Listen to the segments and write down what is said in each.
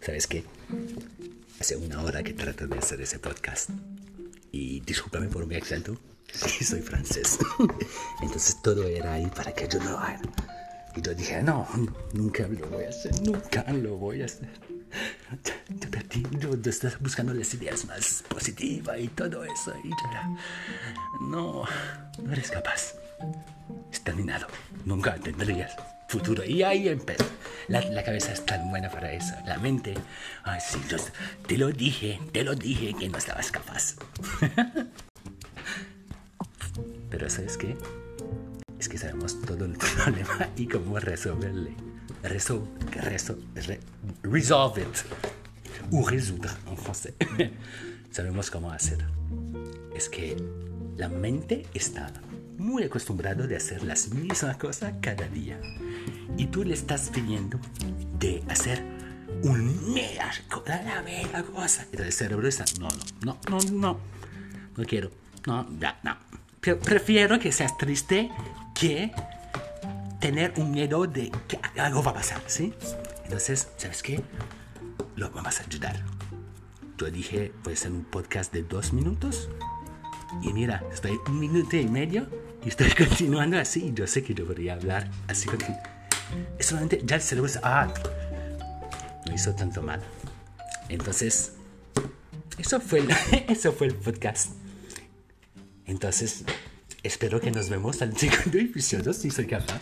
¿Sabes qué? Hace una hora que trato de hacer ese podcast. Y discúlpame por mi acento. Sí, soy francés. Entonces todo era ahí para que yo lo haga. Y yo dije, no, nunca lo voy a hacer, nunca lo voy a hacer. Perdí, yo estás buscando las ideas más positivas y todo eso. Y yo no, no eres capaz. Es terminado. Nunca tendrías futuro. Y ahí empezó. La, la, cabeza es tan buena para eso. La mente, ay, sí, te lo dije, te lo dije que no estabas capaz. Pero ¿sabes qué? Es que sabemos todo el problema y cómo resolverle. Resol, resol, re, resolve it. O résoudre en français. sabemos cómo hacer. Es que la mente está muy acostumbrado de hacer las mismas cosas cada día. Y tú le estás pidiendo de hacer un mega, la mega cosa. Y el cerebro está, no, no, no, no, no, no quiero, no, ya, no. Prefiero que seas triste que tener un miedo de que algo va a pasar, ¿sí? Entonces, ¿sabes qué? Lo vamos a ayudar. Yo dije, voy a hacer un podcast de dos minutos. Y mira, estoy un minuto y medio y estoy continuando así. Yo sé que debería hablar así. Es solamente ya el cerebro dice, ah, no hizo tanto mal. Entonces, eso fue, el, eso fue el podcast. Entonces, espero que nos vemos al segundo episodio, si soy capaz.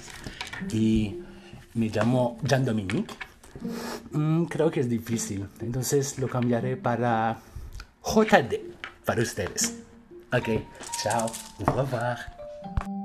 Y me llamo Jean Dominique. Mm, creo que es difícil, entonces lo cambiaré para JD, para ustedes. Ok, chao, au revoir. Thank you.